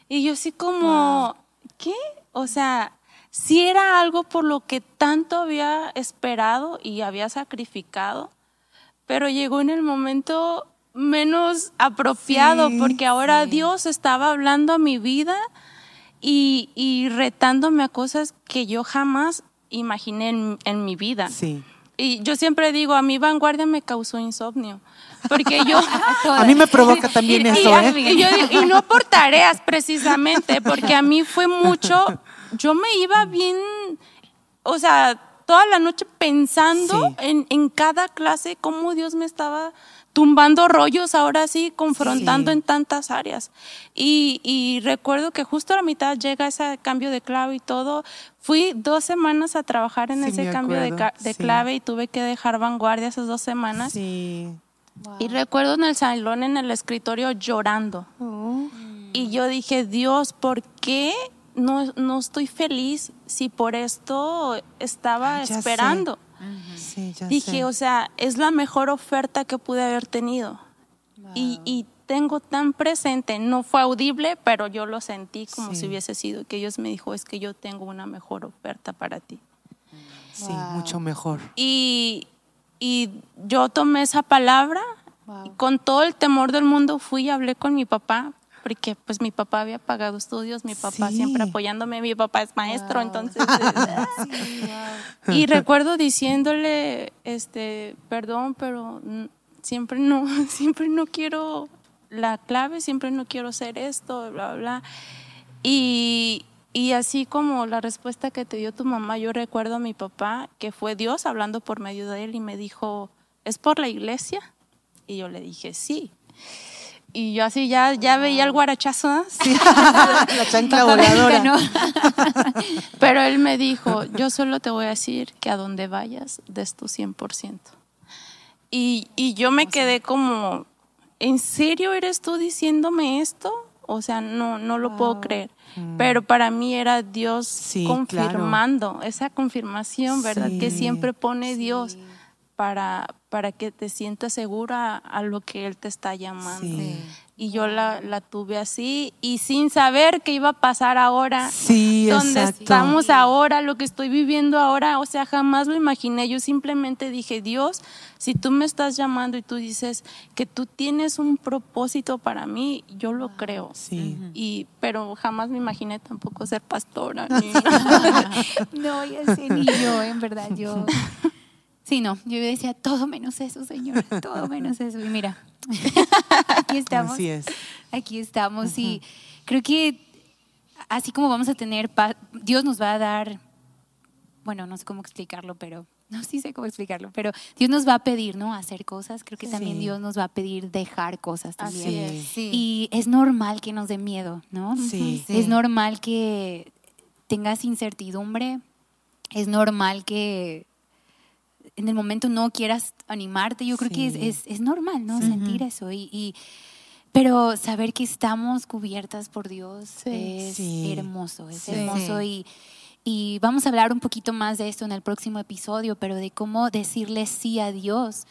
Y yo así como, ¿qué? O sea, si era algo por lo que tanto había esperado y había sacrificado pero llegó en el momento menos apropiado porque ahora Dios estaba hablando a mi vida y, retándome a cosas que yo jamás imaginé en, mi vida. Sí. Y yo siempre digo, a mi vanguardia me causó insomnio. Porque yo... *laughs* a *laughs* mí me provoca también *laughs* eso, ¿eh? y no por tareas precisamente, porque a mí fue mucho... Yo me iba bien... O sea, toda la noche pensando en, en, cada clase cómo Dios me estaba tumbando rollos, ahora sí, confrontando en tantas áreas. Y, y, recuerdo que justo a la mitad llega ese cambio de clave y todo. Fui dos semanas a trabajar en ese cambio de, de clave y tuve que dejar vanguardia esas dos semanas. Y recuerdo en el salón, en el escritorio, llorando. Oh. Y yo dije, Dios, ¿por qué no, no estoy feliz si por esto estaba esperando. dije, o sea, es la mejor oferta que pude haber tenido. Y, y, tengo tan presente, no fue audible, pero yo lo sentí como si hubiese sido, que Dios me dijo, es que yo tengo una mejor oferta para ti. Sí, mucho mejor. Y, y, yo tomé esa palabra, y con todo el temor del mundo fui y hablé con mi papá, porque pues mi papá había pagado estudios, mi papá siempre apoyándome, mi papá es maestro, entonces... Eh, *laughs* y recuerdo diciéndole, este, perdón, pero siempre no, *laughs* siempre no quiero la clave, siempre no quiero ser esto, bla, bla. Y, y así como la respuesta que te dio tu mamá, yo recuerdo a mi papá que fue Dios hablando por medio de él y me dijo, ¿es por la iglesia? Y yo le dije, sí. Y yo así ya, ya veía el guarachazo, *laughs* sí. la chancla voladora. *laughs* Pero él me dijo, yo solo te voy a decir que a donde vayas des tu 100%. Y, y yo me quedé como, ¿en serio eres tú diciéndome esto? O sea, no, no lo puedo creer. Mm. Pero para mí era Dios confirmando, esa confirmación, ¿verdad? Que siempre pone Dios para, para que te sientas segura a lo que Él te está llamando. Y yo la, la, tuve así y sin saber qué iba a pasar ahora, sí, donde estamos ahora, lo que estoy viviendo ahora, o sea, jamás lo imaginé. Yo simplemente dije, Dios, si tú me estás llamando y tú dices que tú tienes un propósito para mí, yo lo creo. Sí. Y, pero jamás me imaginé tampoco ser pastora. *laughs* *laughs* no, ya sé, ni yo, en verdad, yo *laughs* Sí, no, yo decía todo menos eso, Señor, todo menos eso. Y mira, *laughs* aquí estamos. Así es. Aquí estamos y creo que así como vamos a tener paz, Dios nos va a dar, bueno, no sé cómo explicarlo, pero no sí sé cómo explicarlo, pero Dios nos va a pedir, ¿no? Hacer cosas. Creo que también Dios nos va a pedir dejar cosas también. Así es, sí. Y es normal que nos dé miedo, ¿no? Sí. Es normal que tengas incertidumbre. Es normal que en el momento no quieras animarte, yo creo que es, es, normal, ¿no? Sentir eso. Y, pero saber que estamos cubiertas por Dios es hermoso, es hermoso. Y, y vamos a hablar un poquito más de esto en el próximo episodio, pero de cómo decirle sí a Dios.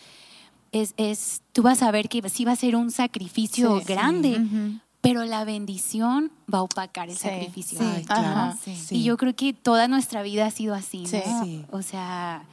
Es, es, tú vas a ver que sí va a ser un sacrificio grande, pero la bendición va a opacar el sacrificio. Y yo creo que toda nuestra vida ha sido así, ¿no? O sea,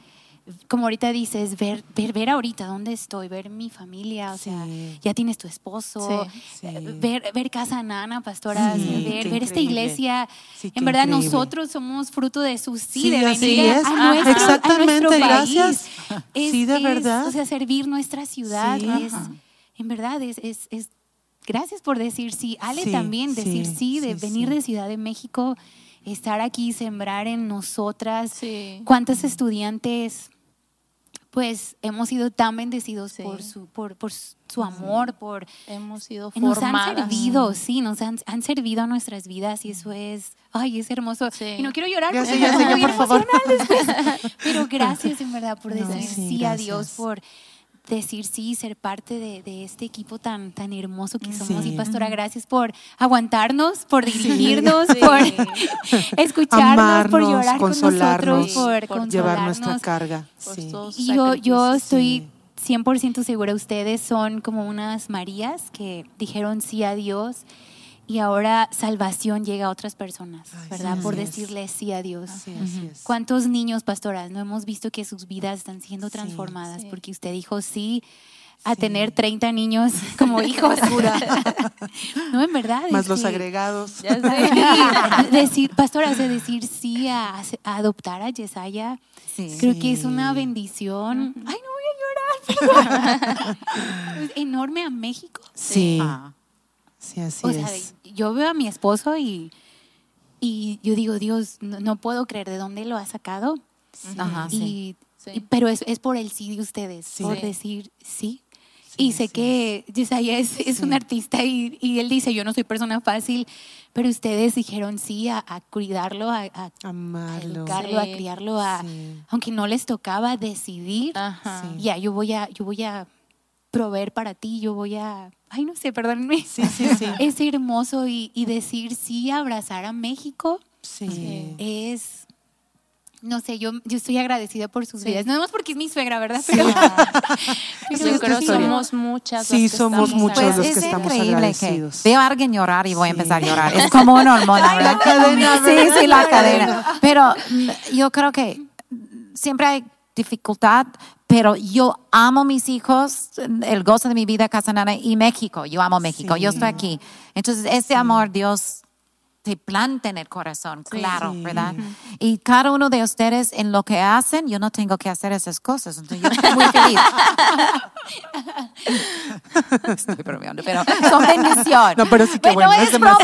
como ahorita dices, ver, ver, ver ahorita dónde estoy, ver mi familia, o sea, ya tienes tu esposo, eh, Ver, ver Casa Nana, pastoras, ver, ver esta iglesia. en verdad, nosotros somos fruto de su sí, de venir a, nuestro, Exactamente, país. gracias. *laughs* sí, de verdad. O sea, servir nuestra ciudad es, en verdad, es, es, es, gracias por decir sí. Ale también, decir sí, de venir de Ciudad de México estar aquí, sembrar en nosotras. ¿Cuántos estudiantes pues hemos sido tan bendecidos por su por, por su amor, por hemos sido nos han servido, sí, nos han, han, servido a nuestras vidas y eso es, ay, es hermoso. Y no quiero llorar, porque ya por favor. pero *laughs* gracias en verdad por decir sí, a Dios, por decir sí, ser parte de, este equipo tan, tan hermoso que somos. Y Pastora, gracias por aguantarnos, por dirigirnos, por *laughs* escucharnos, por llorar con nosotros, por, llevar nuestra carga. Y yo, yo estoy 100% segura, ustedes son como unas Marías que dijeron sí a Dios y ahora salvación llega a otras personas, ¿verdad? Por decirle sí a Dios. ¿Cuántos niños, pastoras, no hemos visto que sus vidas están siendo transformadas porque usted dijo sí a tener 30 niños *laughs* como hijos? *laughs* no, en verdad. Más los agregados. *laughs* decir, pastoras, de decir sí a, adoptar a Yesaya, creo que es una bendición. Ay, no voy a llorar, enorme a México. Sí. Ah. Sí, así es. yo veo a mi esposo y, y yo digo, Dios, no, puedo creer de dónde lo ha sacado. Ajá, y, pero es, es, por el sí de ustedes, por decir sí. y sé que Yesaya es, es un artista y, y, él dice, yo no soy persona fácil, pero ustedes dijeron sí a, cuidarlo, a, a amarlo, a educarlo, a criarlo, a, aunque no les tocaba decidir, ya yo voy a, yo voy a proveer para ti, yo voy a ay, no sé, perdónenme. *laughs* Sí, sí, sí. *laughs* es hermoso y, decir sí, abrazar a México sí. es no sé, yo, yo estoy agradecida por sus vidas. No más porque es mi suegra, ¿verdad? Pero, *laughs* yo creo que somos muchas. Sí, somos muchos pues los que estamos agradecidos. veo a alguien llorar y voy a empezar a llorar. Es como una hormona. la cadena. Sí, sí, la cadena. Pero mm, yo creo que siempre hay dificultad, pero yo amo mis hijos, el gozo de mi vida, Casanana y México. Yo amo México, yo estoy aquí. Entonces, ese amor Dios te planta en el corazón, claro, ¿verdad? Y cada uno de ustedes en lo que hacen, yo no tengo que hacer esas cosas, entonces yo estoy muy feliz. *laughs* estoy bromeando, pero son bendición. No, pero sí que bueno, es, es broma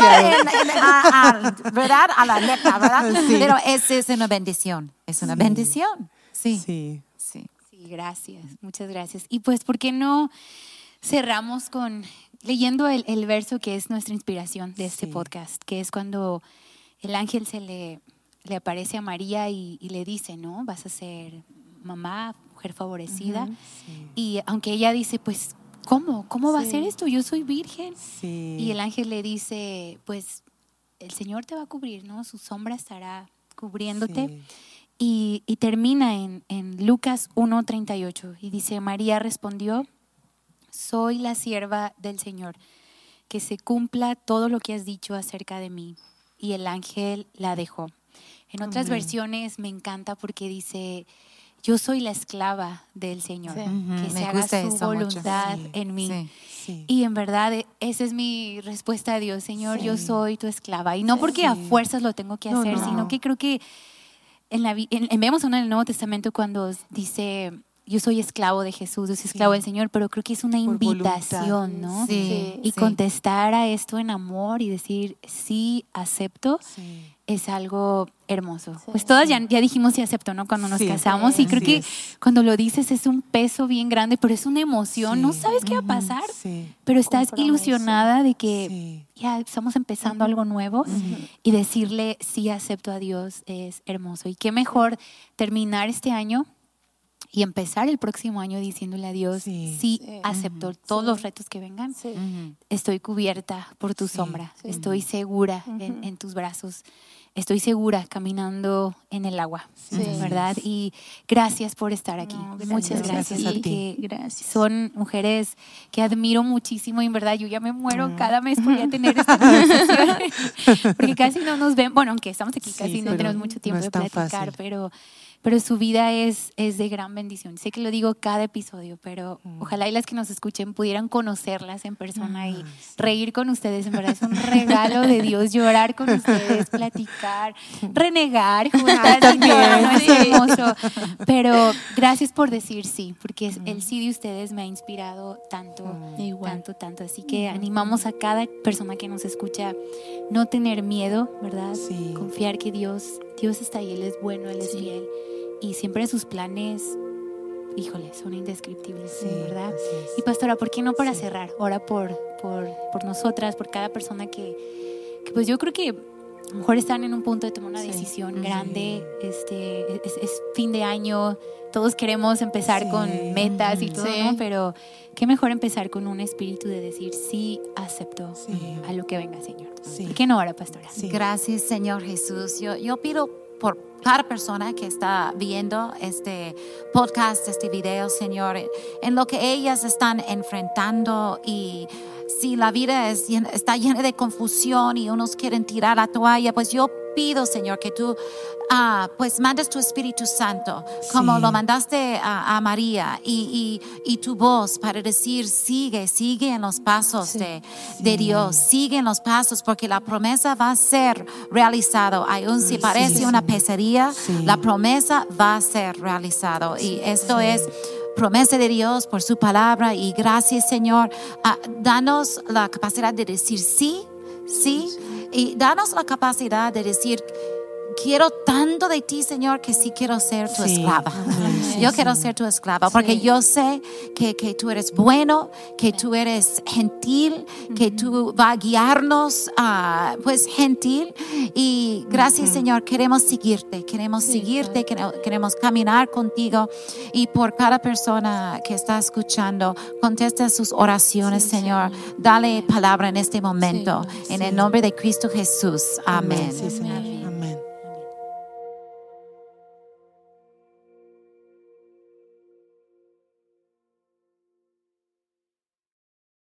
¿verdad? A la neta, ¿verdad? Pero es, es una bendición, es una bendición. Sí. Sí. Sí. Sí, gracias, muchas gracias. Y pues, ¿por qué no cerramos con leyendo el, verso que es nuestra inspiración de este podcast, que es cuando el ángel se le, le aparece a María y, le dice, ¿no? Vas a ser mamá, mujer favorecida. Y aunque ella dice, pues, ¿cómo? ¿Cómo va a ser esto? Yo soy virgen. Y el ángel le dice, pues, el Señor te va a cubrir, ¿no? Su sombra estará cubriéndote. Y, y, termina en, en Lucas 1.38 y dice, María respondió, soy la sierva del Señor, que se cumpla todo lo que has dicho acerca de mí. Y el ángel la dejó. En otras versiones me encanta porque dice, yo soy la esclava del Señor, que se haga su voluntad en mí. Y en verdad e, esa es mi respuesta a Dios, Señor, yo soy tu esclava. Y no porque a fuerzas lo tengo que hacer, sino que creo que en la, en, vemos en el Nuevo Testamento cuando dice yo soy esclavo de Jesús, yo soy esclavo del Señor, pero creo que es una invitación, ¿no? Sí, y contestar a esto en amor y decir, sí, acepto, es algo hermoso. Pues todas ya, ya, dijimos sí acepto, ¿no? Cuando nos casamos y creo que cuando lo dices es un peso bien grande, pero es una emoción, no sabes qué va a pasar, pero estás ilusionada de que ya estamos empezando algo nuevo y decirle sí acepto a Dios es hermoso. Y qué mejor terminar este año y empezar el próximo año diciéndole a Dios, sí, acepto todos los retos que vengan, estoy cubierta por tu sombra, estoy segura en, tus brazos, estoy segura caminando en el agua, ¿verdad? Y gracias por estar aquí, muchas gracias. a ti. gracias. Son mujeres que admiro muchísimo y en verdad yo ya me muero cada mes por ya *laughs* tener esta conversación, *laughs* porque casi no nos ven, bueno, aunque estamos aquí casi no tenemos mucho tiempo de platicar, pero pero su vida es, es de gran bendición. Sé que lo digo cada episodio, pero mm. ojalá y las que nos escuchen pudieran conocerlas en persona y ah, reír con ustedes. En verdad es un regalo de Dios llorar con ustedes, platicar, *laughs* renegar, también. es hermoso. *laughs* Pero gracias por decir sí, porque el sí de ustedes me ha inspirado tanto, mm. tanto, tanto. Así que animamos a cada persona que nos escucha no tener miedo, ¿verdad? Confiar que Dios, Dios está ahí, Él es bueno, Él es fiel y siempre sus planes, híjole, son indescriptibles, ¿verdad? Y pastora, ¿por qué no para cerrar? Ora por, por, por, nosotras, por cada persona que, que, pues yo creo que a lo mejor están en un punto de tomar una decisión grande, este, es, fin de año, todos queremos empezar con metas y todo, ¿no? Pero qué mejor empezar con un espíritu de decir, sí, acepto a lo que venga, Señor. ¿Por qué no ahora, pastora? Gracias, Señor Jesús. Yo, yo pido por cada persona que está viendo este podcast, este video, Señor, en lo que ellas están enfrentando. Y si la vida es, está llena de confusión y unos quieren tirar la toalla, pues yo pido, Señor, que tú ah, pues mandes tu Espíritu Santo, como lo mandaste a, María, y, y, tu voz para decir, sigue, sigue en los pasos de, de, Dios, sigue en los pasos, porque la promesa va a ser realizado. Aún si parece una pesadilla, la promesa va a ser realizado. Y esto es promesa de Dios por su palabra y gracias Señor. Ah, danos la capacidad de decir sí, sí, y danos la capacidad de decir quiero tanto de ti, Señor, que sí quiero ser tu esclava. yo quiero ser tu esclava porque yo sé que, que, tú eres bueno, que tú eres gentil, que tú vas a guiarnos, uh, pues gentil. Y gracias, Señor, queremos seguirte, queremos seguirte, queremos caminar contigo. Y por cada persona que está escuchando, contesta sus oraciones, Señor. Dale palabra en este momento. En el nombre de Cristo Jesús. Amén.